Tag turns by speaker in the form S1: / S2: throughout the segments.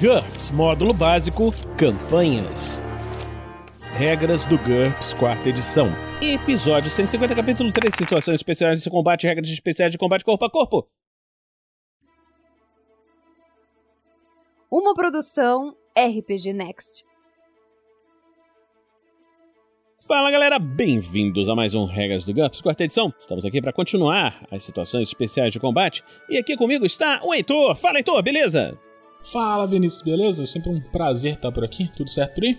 S1: GURPS Módulo Básico Campanhas. Regras do GURPS, quarta edição. Episódio 150, capítulo 3, situações especiais de combate, regras especiais de combate corpo a corpo.
S2: Uma produção RPG Next.
S1: Fala galera, bem-vindos a mais um Regras do GURPS, quarta edição. Estamos aqui para continuar as situações especiais de combate. E aqui comigo está o Heitor. Fala Heitor, beleza?
S3: Fala Vinícius, beleza? Sempre um prazer estar por aqui. Tudo certo por aí?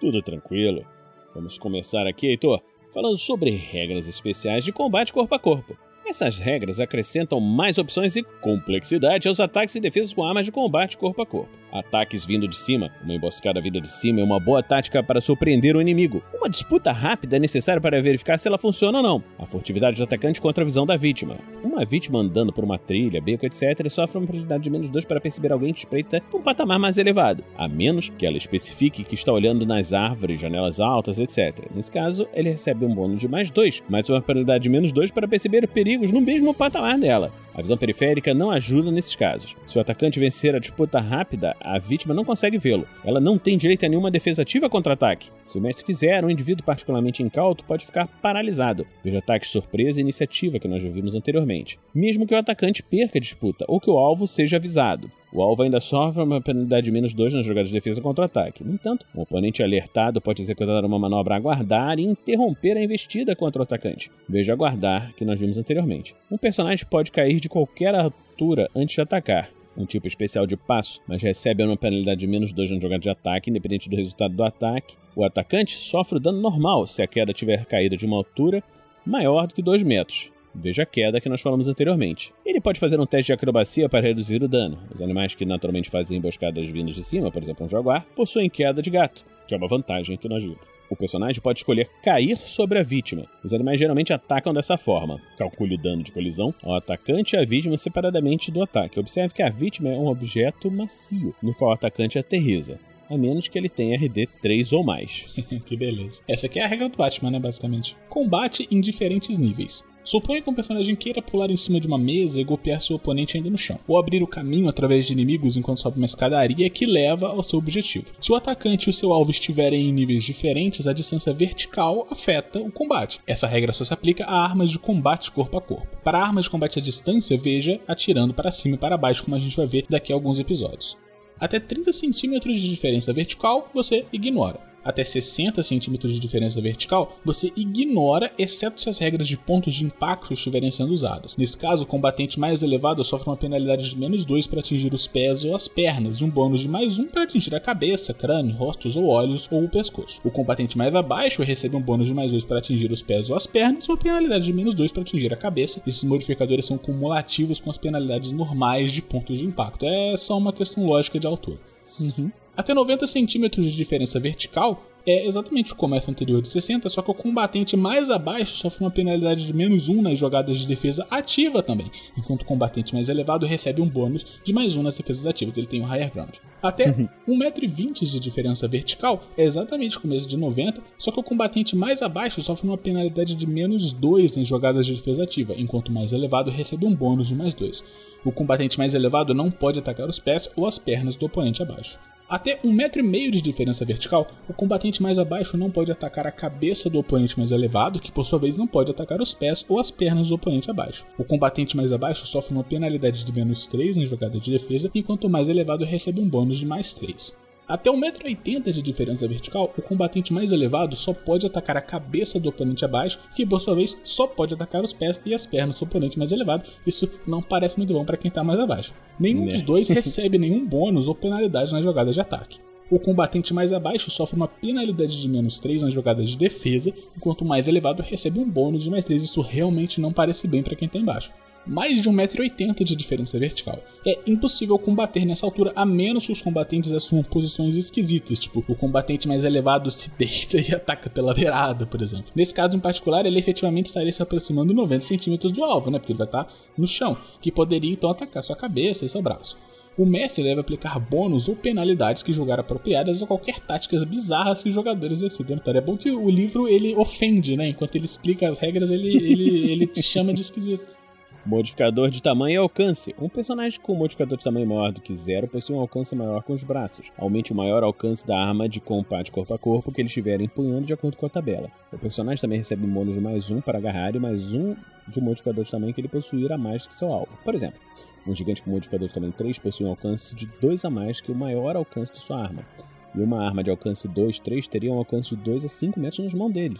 S1: Tudo tranquilo. Vamos começar aqui, Heitor, falando sobre regras especiais de combate corpo a corpo. Essas regras acrescentam mais opções e complexidade aos ataques e defesas com armas de combate corpo a corpo. Ataques vindo de cima, uma emboscada vinda de cima é uma boa tática para surpreender o inimigo. Uma disputa rápida é necessária para verificar se ela funciona ou não. A furtividade do atacante contra a visão da vítima. Uma vítima andando por uma trilha, beco, etc., sofre uma probabilidade de menos 2 para perceber alguém que espreita um patamar mais elevado, a menos que ela especifique que está olhando nas árvores, janelas altas, etc. Nesse caso, ele recebe um bônus de mais 2, mais uma probabilidade de menos 2 para perceber perigos no mesmo patamar dela. A visão periférica não ajuda nesses casos. Se o atacante vencer a disputa rápida, a vítima não consegue vê-lo. Ela não tem direito a nenhuma defesa ativa contra ataque. Se o mestre quiser, um indivíduo particularmente incauto pode ficar paralisado. Veja ataques surpresa e iniciativa que nós já vimos anteriormente. Mesmo que o atacante perca a disputa ou que o alvo seja avisado. O alvo ainda sofre uma penalidade de menos 2 nas jogadas de defesa contra ataque. No entanto, um oponente alertado pode executar uma manobra aguardar e interromper a investida contra o atacante. Veja aguardar, que nós vimos anteriormente. Um personagem pode cair de qualquer altura antes de atacar. Um tipo especial de passo, mas recebe uma penalidade de menos 2 na jogada de ataque, independente do resultado do ataque. O atacante sofre o dano normal se a queda tiver caído de uma altura maior do que 2 metros. Veja a queda que nós falamos anteriormente. Ele pode fazer um teste de acrobacia para reduzir o dano. Os animais que naturalmente fazem emboscadas vindas de cima, por exemplo um jaguar, possuem queda de gato, que é uma vantagem que nós vimos. O personagem pode escolher cair sobre a vítima. Os animais geralmente atacam dessa forma. Calcule o dano de colisão ao atacante e à vítima separadamente do ataque. Observe que a vítima é um objeto macio, no qual o atacante aterriza a menos que ele tenha RD 3 ou mais.
S3: que beleza. Essa aqui é a regra do Batman, né, basicamente. Combate em diferentes níveis. Suponha que um personagem queira pular em cima de uma mesa e golpear seu oponente ainda no chão, ou abrir o caminho através de inimigos enquanto sobe uma escadaria que leva ao seu objetivo. Se o atacante e o seu alvo estiverem em níveis diferentes, a distância vertical afeta o combate. Essa regra só se aplica a armas de combate corpo a corpo. Para armas de combate à distância, veja atirando para cima e para baixo, como a gente vai ver daqui a alguns episódios. Até 30 centímetros de diferença vertical você ignora até 60 centímetros de diferença vertical, você ignora, exceto se as regras de pontos de impacto estiverem sendo usadas. Nesse caso, o combatente mais elevado sofre uma penalidade de menos 2 para atingir os pés ou as pernas, e um bônus de mais 1 para atingir a cabeça, crânio, rostos ou olhos ou o pescoço. O combatente mais abaixo recebe um bônus de mais 2 para atingir os pés ou as pernas, e uma penalidade de menos 2 para atingir a cabeça. Esses modificadores são cumulativos com as penalidades normais de pontos de impacto. É só uma questão lógica de altura. Uhum. Até 90 centímetros de diferença vertical é exatamente o comércio anterior de 60, só que o combatente mais abaixo sofre uma penalidade de menos 1 nas jogadas de defesa ativa também, enquanto o combatente mais elevado recebe um bônus de mais 1 nas defesas ativas, ele tem um higher ground. Até 1,20m de diferença vertical é exatamente o começo de 90, só que o combatente mais abaixo sofre uma penalidade de menos 2 nas jogadas de defesa ativa, enquanto o mais elevado recebe um bônus de mais 2. O combatente mais elevado não pode atacar os pés ou as pernas do oponente abaixo. Até um metro e meio de diferença vertical, o combatente mais abaixo não pode atacar a cabeça do oponente mais elevado, que por sua vez não pode atacar os pés ou as pernas do oponente abaixo. O combatente mais abaixo sofre uma penalidade de menos 3 na jogada de defesa, enquanto o mais elevado recebe um bônus de mais 3. Até 1,80m de diferença vertical, o combatente mais elevado só pode atacar a cabeça do oponente abaixo, que por sua vez só pode atacar os pés e as pernas do oponente mais elevado. Isso não parece muito bom para quem está mais abaixo. Nenhum né? dos dois recebe nenhum bônus ou penalidade nas jogadas de ataque. O combatente mais abaixo sofre uma penalidade de menos 3 nas jogadas de defesa, enquanto o mais elevado recebe um bônus de mais 3. Isso realmente não parece bem para quem está embaixo mais de 1,80m de diferença vertical. É impossível combater nessa altura, a menos que os combatentes assumam posições esquisitas, tipo, o combatente mais elevado se deita e ataca pela beirada, por exemplo. Nesse caso em particular, ele efetivamente estaria se aproximando 90 centímetros do alvo, né? Porque ele vai estar no chão, que poderia então atacar sua cabeça e seu braço. O mestre deve aplicar bônus ou penalidades que julgar apropriadas a qualquer táticas bizarras que os jogadores decidam notar. É bom que o livro ele ofende, né? Enquanto ele explica as regras, ele, ele, ele te chama de esquisito.
S1: Modificador de tamanho e alcance. Um personagem com modificador de tamanho maior do que zero possui um alcance maior com os braços. Aumente o maior alcance da arma de combate corpo a corpo que ele estiver empunhando de acordo com a tabela. O personagem também recebe um bônus de mais um para agarrar e mais um de um modificador de tamanho que ele possuir a mais que seu alvo. Por exemplo, um gigante com modificador de tamanho 3 possui um alcance de 2 a mais que o maior alcance de sua arma. E uma arma de alcance 2, 3 teria um alcance de 2 a 5 metros nas mãos dele.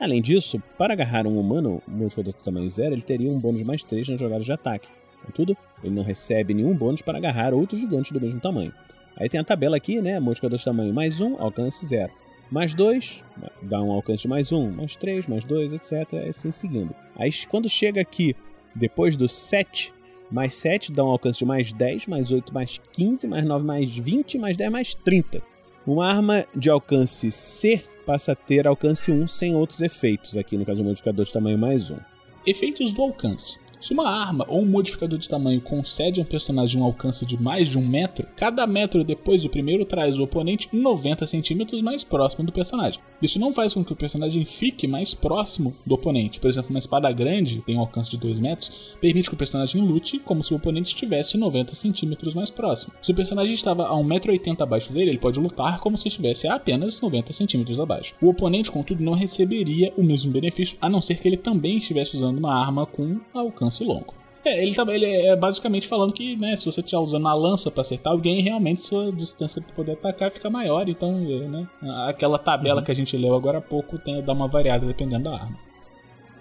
S1: Além disso, para agarrar um humano, um modificador de tamanho zero, ele teria um bônus de mais 3 nas jogadas de ataque. Contudo, ele não recebe nenhum bônus para agarrar outros gigantes do mesmo tamanho. Aí tem a tabela aqui, né? Modificador de tamanho mais 1, alcance 0. Mais 2, dá um alcance de mais 1, mais 3, mais 2, etc. Assim seguindo. Aí quando chega aqui, depois do 7, mais 7 dá um alcance de mais 10, mais 8, mais 15, mais 9, mais 20, mais 10, mais 30. Uma arma de alcance C passa a ter alcance 1 sem outros efeitos, aqui no caso do modificador de tamanho mais 1.
S3: Efeitos do alcance. Se uma arma ou um modificador de tamanho concede a um personagem um alcance de mais de um metro, cada metro depois do primeiro traz o oponente 90 centímetros mais próximo do personagem. Isso não faz com que o personagem fique mais próximo do oponente. Por exemplo, uma espada grande, tem um alcance de 2 metros, permite que o personagem lute como se o oponente estivesse 90 centímetros mais próximo. Se o personagem estava a 1,80m abaixo dele, ele pode lutar como se estivesse a apenas 90 centímetros abaixo. O oponente, contudo, não receberia o mesmo benefício, a não ser que ele também estivesse usando uma arma com alcance longo. É, ele, tá, ele é basicamente falando que, né, se você estiver usando a lança para acertar alguém, realmente sua distância para poder atacar fica maior. Então, é, né, aquela tabela uhum. que a gente leu agora há pouco tem dá uma variada dependendo da arma.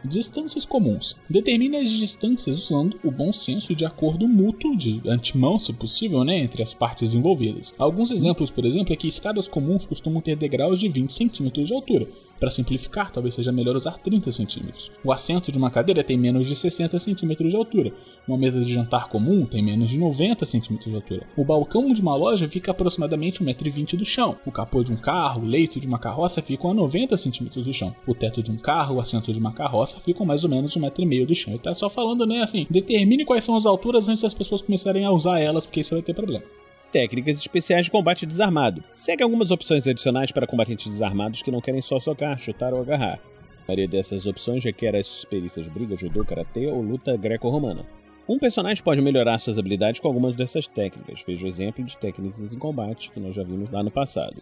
S3: Distâncias comuns. Determine as distâncias usando o bom senso de acordo mútuo, de antemão, se possível, né, entre as partes envolvidas. Alguns exemplos, por exemplo, é que escadas comuns costumam ter degraus de 20 centímetros de altura, para simplificar, talvez seja melhor usar 30 centímetros. O assento de uma cadeira tem menos de 60 centímetros de altura. Uma mesa de jantar comum tem menos de 90 centímetros de altura. O balcão de uma loja fica aproximadamente 1,20m do chão. O capô de um carro, o leito de uma carroça ficam a 90 centímetros do chão. O teto de um carro, o assento de uma carroça ficam mais ou menos 1,5m do chão. Ele tá só falando, né, assim, determine quais são as alturas antes das pessoas começarem a usar elas, porque isso vai ter problema
S1: técnicas especiais de combate desarmado. Segue algumas opções adicionais para combatentes desarmados que não querem só socar, chutar ou agarrar. A maioria dessas opções requer as experiências briga, judô, karatê ou luta greco-romana. Um personagem pode melhorar suas habilidades com algumas dessas técnicas. Veja o exemplo de técnicas em combate que nós já vimos lá no passado.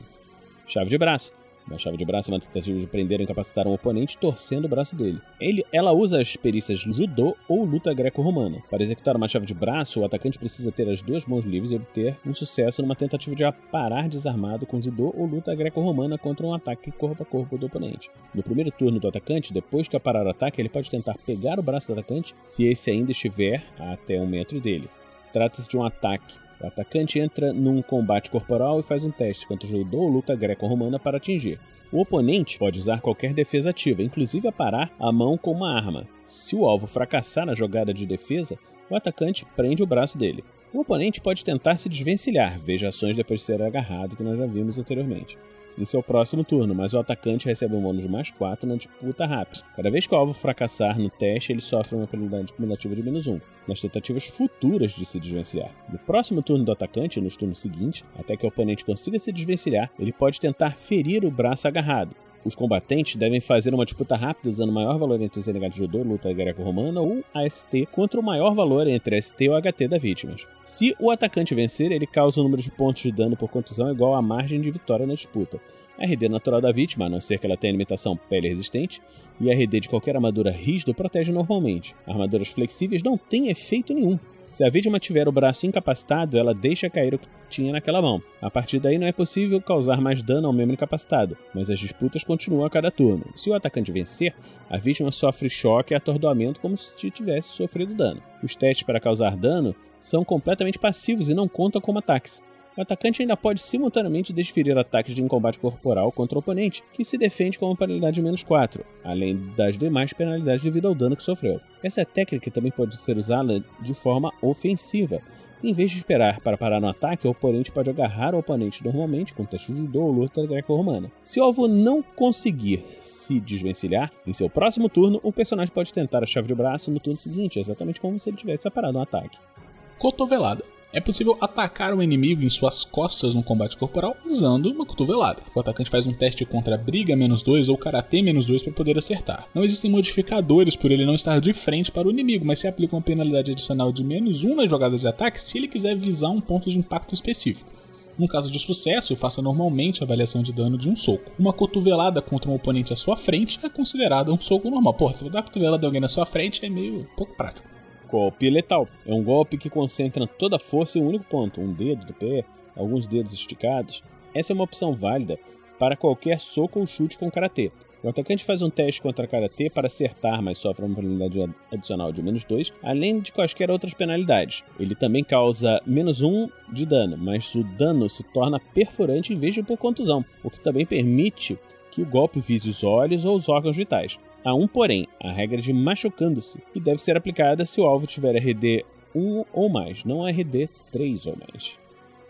S1: Chave de braço. Uma chave de braço é uma tentativa de prender ou incapacitar um oponente torcendo o braço dele. Ele, ela usa as perícias judô ou luta greco-romana. Para executar uma chave de braço, o atacante precisa ter as duas mãos livres e obter um sucesso numa tentativa de aparar desarmado com judô ou luta greco-romana contra um ataque corpo a corpo do oponente. No primeiro turno do atacante, depois que aparar o ataque, ele pode tentar pegar o braço do atacante se esse ainda estiver até um metro dele. Trata-se de um ataque o atacante entra num combate corporal e faz um teste contra o judô ou luta greco-romana para atingir. O oponente pode usar qualquer defesa ativa, inclusive aparar a mão com uma arma. Se o alvo fracassar na jogada de defesa, o atacante prende o braço dele. O oponente pode tentar se desvencilhar, veja ações depois de ser agarrado que nós já vimos anteriormente em seu próximo turno, mas o atacante recebe um bônus de mais 4 na disputa rápida. Cada vez que o alvo fracassar no teste, ele sofre uma penalidade cumulativa de menos 1, nas tentativas futuras de se desvencilhar. No próximo turno do atacante, nos turnos seguintes, até que o oponente consiga se desvencilhar, ele pode tentar ferir o braço agarrado, os combatentes devem fazer uma disputa rápida usando o maior valor entre os renegados de judô, luta greco-romana ou AST contra o maior valor entre ST ou HT da vítima. Se o atacante vencer, ele causa o um número de pontos de dano por contusão igual à margem de vitória na disputa. A RD natural da vítima, a não ser que ela tenha limitação pele resistente, e a RD de qualquer armadura rígida protege normalmente. Armaduras flexíveis não têm efeito nenhum. Se a vítima tiver o braço incapacitado, ela deixa cair o que tinha naquela mão. A partir daí não é possível causar mais dano ao membro incapacitado, mas as disputas continuam a cada turno. Se o atacante vencer, a vítima sofre choque e atordoamento como se tivesse sofrido dano. Os testes para causar dano são completamente passivos e não contam como ataques o atacante ainda pode simultaneamente desferir ataques de combate corporal contra o oponente, que se defende com uma penalidade de menos 4, além das demais penalidades devido ao dano que sofreu. Essa técnica também pode ser usada de forma ofensiva. Em vez de esperar para parar no ataque, o oponente pode agarrar o oponente normalmente com teste de ou luta greco-romana. Se o alvo não conseguir se desvencilhar, em seu próximo turno, o personagem pode tentar a chave de braço no turno seguinte, exatamente como se ele tivesse parado no ataque.
S3: Cotovelada. É possível atacar o inimigo em suas costas no combate corporal usando uma cotovelada. O atacante faz um teste contra briga menos 2 ou karatê menos 2 para poder acertar. Não existem modificadores por ele não estar de frente para o inimigo, mas se aplica uma penalidade adicional de menos 1 na jogada de ataque se ele quiser visar um ponto de impacto específico. No caso de sucesso, faça normalmente a avaliação de dano de um soco. Uma cotovelada contra um oponente à sua frente é considerada um soco normal. Pô, dar cotovelada de alguém na sua frente é meio pouco prático.
S1: Golpe letal. É um golpe que concentra toda a força em um único ponto, um dedo do pé, alguns dedos esticados. Essa é uma opção válida para qualquer soco ou chute com karatê. O atacante faz um teste contra karatê para acertar, mas sofre uma penalidade adicional de menos 2, além de quaisquer outras penalidades. Ele também causa menos 1 um de dano, mas o dano se torna perfurante em vez de por contusão, o que também permite que o golpe vise os olhos ou os órgãos vitais. Há um porém, a regra de machucando-se, que deve ser aplicada se o alvo tiver RD 1 ou mais, não RD 3 ou mais.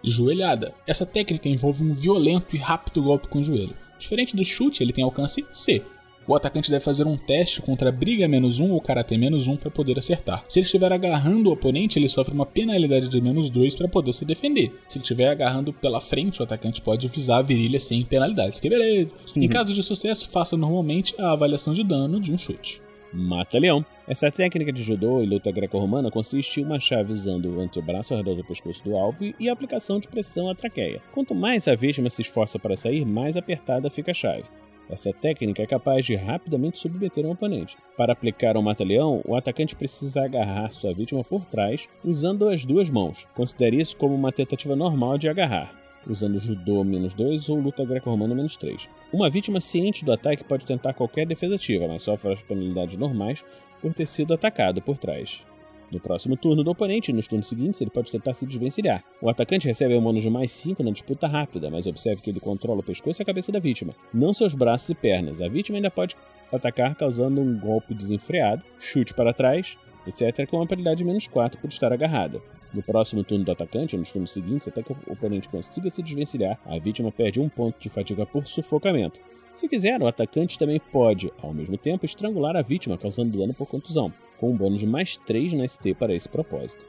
S3: Joelhada. Essa técnica envolve um violento e rápido golpe com o joelho. Diferente do chute, ele tem alcance C. O atacante deve fazer um teste contra briga menos 1 ou karatê menos 1 para poder acertar. Se ele estiver agarrando o oponente, ele sofre uma penalidade de menos 2 para poder se defender. Se ele estiver agarrando pela frente, o atacante pode visar a virilha sem penalidades. Que beleza! Uhum. Em caso de sucesso, faça normalmente a avaliação de dano de um chute.
S1: Mata-leão. Essa técnica de judô e luta greco-romana consiste em uma chave usando o antebraço ao redor do pescoço do alvo e a aplicação de pressão à traqueia. Quanto mais a vítima se esforça para sair, mais apertada fica a chave. Essa técnica é capaz de rapidamente submeter um oponente. Para aplicar um mata-leão, o atacante precisa agarrar sua vítima por trás usando as duas mãos. Considere isso como uma tentativa normal de agarrar, usando judô menos 2 ou luta greco-romana menos 3. Uma vítima ciente do ataque pode tentar qualquer defesa ativa, mas sofre as penalidades normais por ter sido atacado por trás. No próximo turno do oponente, nos turnos seguintes, ele pode tentar se desvencilhar. O atacante recebe um bônus de mais 5 na disputa rápida, mas observe que ele controla o pescoço e a cabeça da vítima, não seus braços e pernas. A vítima ainda pode atacar causando um golpe desenfreado, chute para trás, etc., com uma penalidade de menos 4 por estar agarrada. No próximo turno do atacante, ou nos turnos seguintes, até que o oponente consiga se desvencilhar, a vítima perde um ponto de fadiga por sufocamento. Se quiser, o atacante também pode, ao mesmo tempo, estrangular a vítima, causando dano por contusão, com um bônus de mais 3 na ST para esse propósito.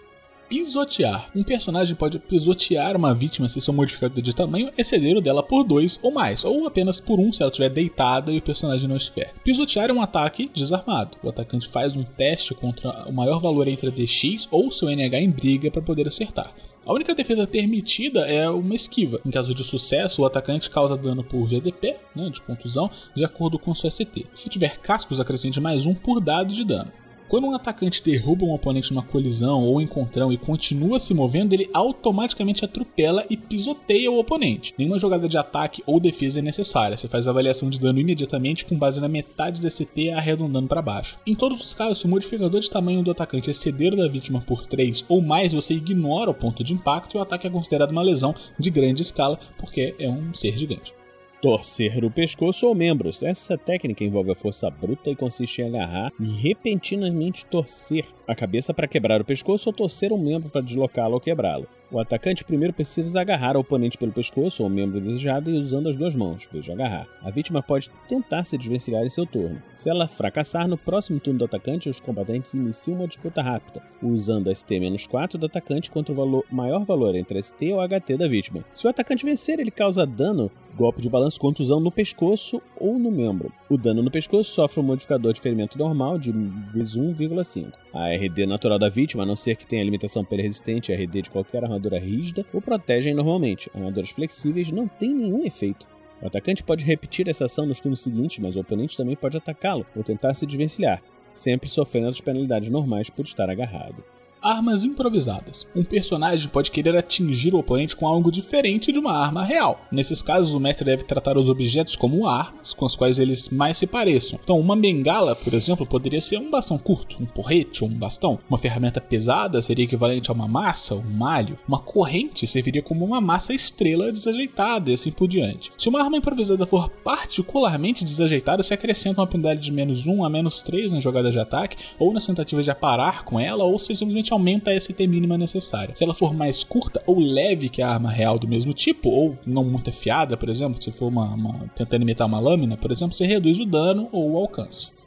S3: Pisotear. Um personagem pode pisotear uma vítima se seu modificador de tamanho exceder o dela por 2 ou mais, ou apenas por 1 um se ela estiver deitada e o personagem não estiver. Pisotear é um ataque desarmado. O atacante faz um teste contra o maior valor entre a DX ou seu NH em briga para poder acertar. A única defesa permitida é uma esquiva. Em caso de sucesso, o atacante causa dano por GDP, né, de contusão, de acordo com sua ST. Se tiver cascos, acrescente mais um por dado de dano. Quando um atacante derruba um oponente numa colisão ou encontrão e continua se movendo, ele automaticamente atropela e pisoteia o oponente. Nenhuma jogada de ataque ou defesa é necessária. Você faz a avaliação de dano imediatamente com base na metade da CT arredondando para baixo. Em todos os casos, se o modificador de tamanho do atacante exceder da vítima por 3 ou mais, você ignora o ponto de impacto e o ataque é considerado uma lesão de grande escala porque é um ser gigante.
S1: Torcer o pescoço ou membros. Essa técnica envolve a força bruta e consiste em agarrar e repentinamente torcer a cabeça para quebrar o pescoço ou torcer um membro para deslocá-lo ou quebrá-lo. O atacante primeiro precisa agarrar o oponente pelo pescoço ou membro desejado e usando as duas mãos, veja agarrar. A vítima pode tentar se desvencilhar em seu turno. Se ela fracassar, no próximo turno do atacante, os combatentes iniciam uma disputa rápida, usando a ST-4 do atacante contra o valor, maior valor entre ST ou HT da vítima. Se o atacante vencer, ele causa dano golpe de balanço contusão no pescoço ou no membro. O dano no pescoço sofre um modificador de ferimento normal de vezes 1,5. A RD natural da vítima, a não ser que tenha limitação resistente a RD de qualquer armadura rígida, o protegem normalmente. Armaduras flexíveis não têm nenhum efeito. O atacante pode repetir essa ação nos turnos seguintes, mas o oponente também pode atacá-lo ou tentar se desvencilhar, sempre sofrendo as penalidades normais por estar agarrado.
S3: Armas improvisadas. Um personagem pode querer atingir o oponente com algo diferente de uma arma real. Nesses casos, o mestre deve tratar os objetos como armas com as quais eles mais se pareçam. Então, uma bengala, por exemplo, poderia ser um bastão curto, um porrete ou um bastão. Uma ferramenta pesada seria equivalente a uma massa, um malho. Uma corrente serviria como uma massa estrela desajeitada e assim por diante. Se uma arma improvisada for particularmente desajeitada, se acrescenta uma penalidade de menos 1 a menos 3 na jogada de ataque, ou nas tentativas de aparar com ela, ou se simplesmente aumenta a ST mínima necessária. Se ela for mais curta ou leve que a arma real do mesmo tipo, ou não muito afiada, por exemplo, se for uma, uma tentando imitar uma lâmina, por exemplo, você reduz o dano ou o alcance.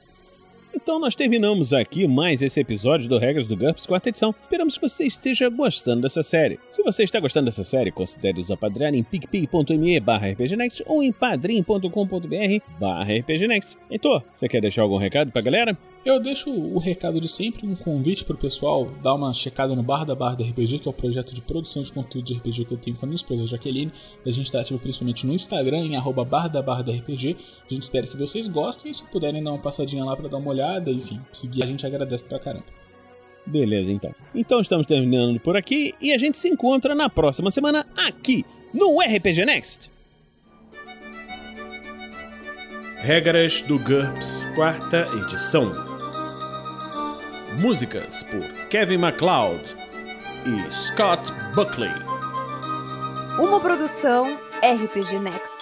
S1: Então nós terminamos aqui mais esse episódio do Regras do GURPS quarta edição. Esperamos que você esteja gostando dessa série. Se você está gostando dessa série, considere nos apadrinhar em picpay.me barra rpgnext ou em padrim.com.br barra rpgnext. Heitor, você quer deixar algum recado pra galera?
S3: Eu deixo o recado de sempre, um convite pro pessoal dar uma checada no Bar da Barra da RPG, que é o projeto de produção de conteúdo de RPG que eu tenho com a minha esposa Jaqueline. A gente está ativo principalmente no Instagram, em arroba barra da barra da RPG. A gente espera que vocês gostem e se puderem dar uma passadinha lá para dar uma olhada, enfim, seguir a gente agradece pra caramba.
S1: Beleza, então. Então estamos terminando por aqui e a gente se encontra na próxima semana aqui no RPG Next. Regras do GURPS, quarta edição. Músicas por Kevin MacLeod e Scott Buckley.
S2: Uma produção RPG Next.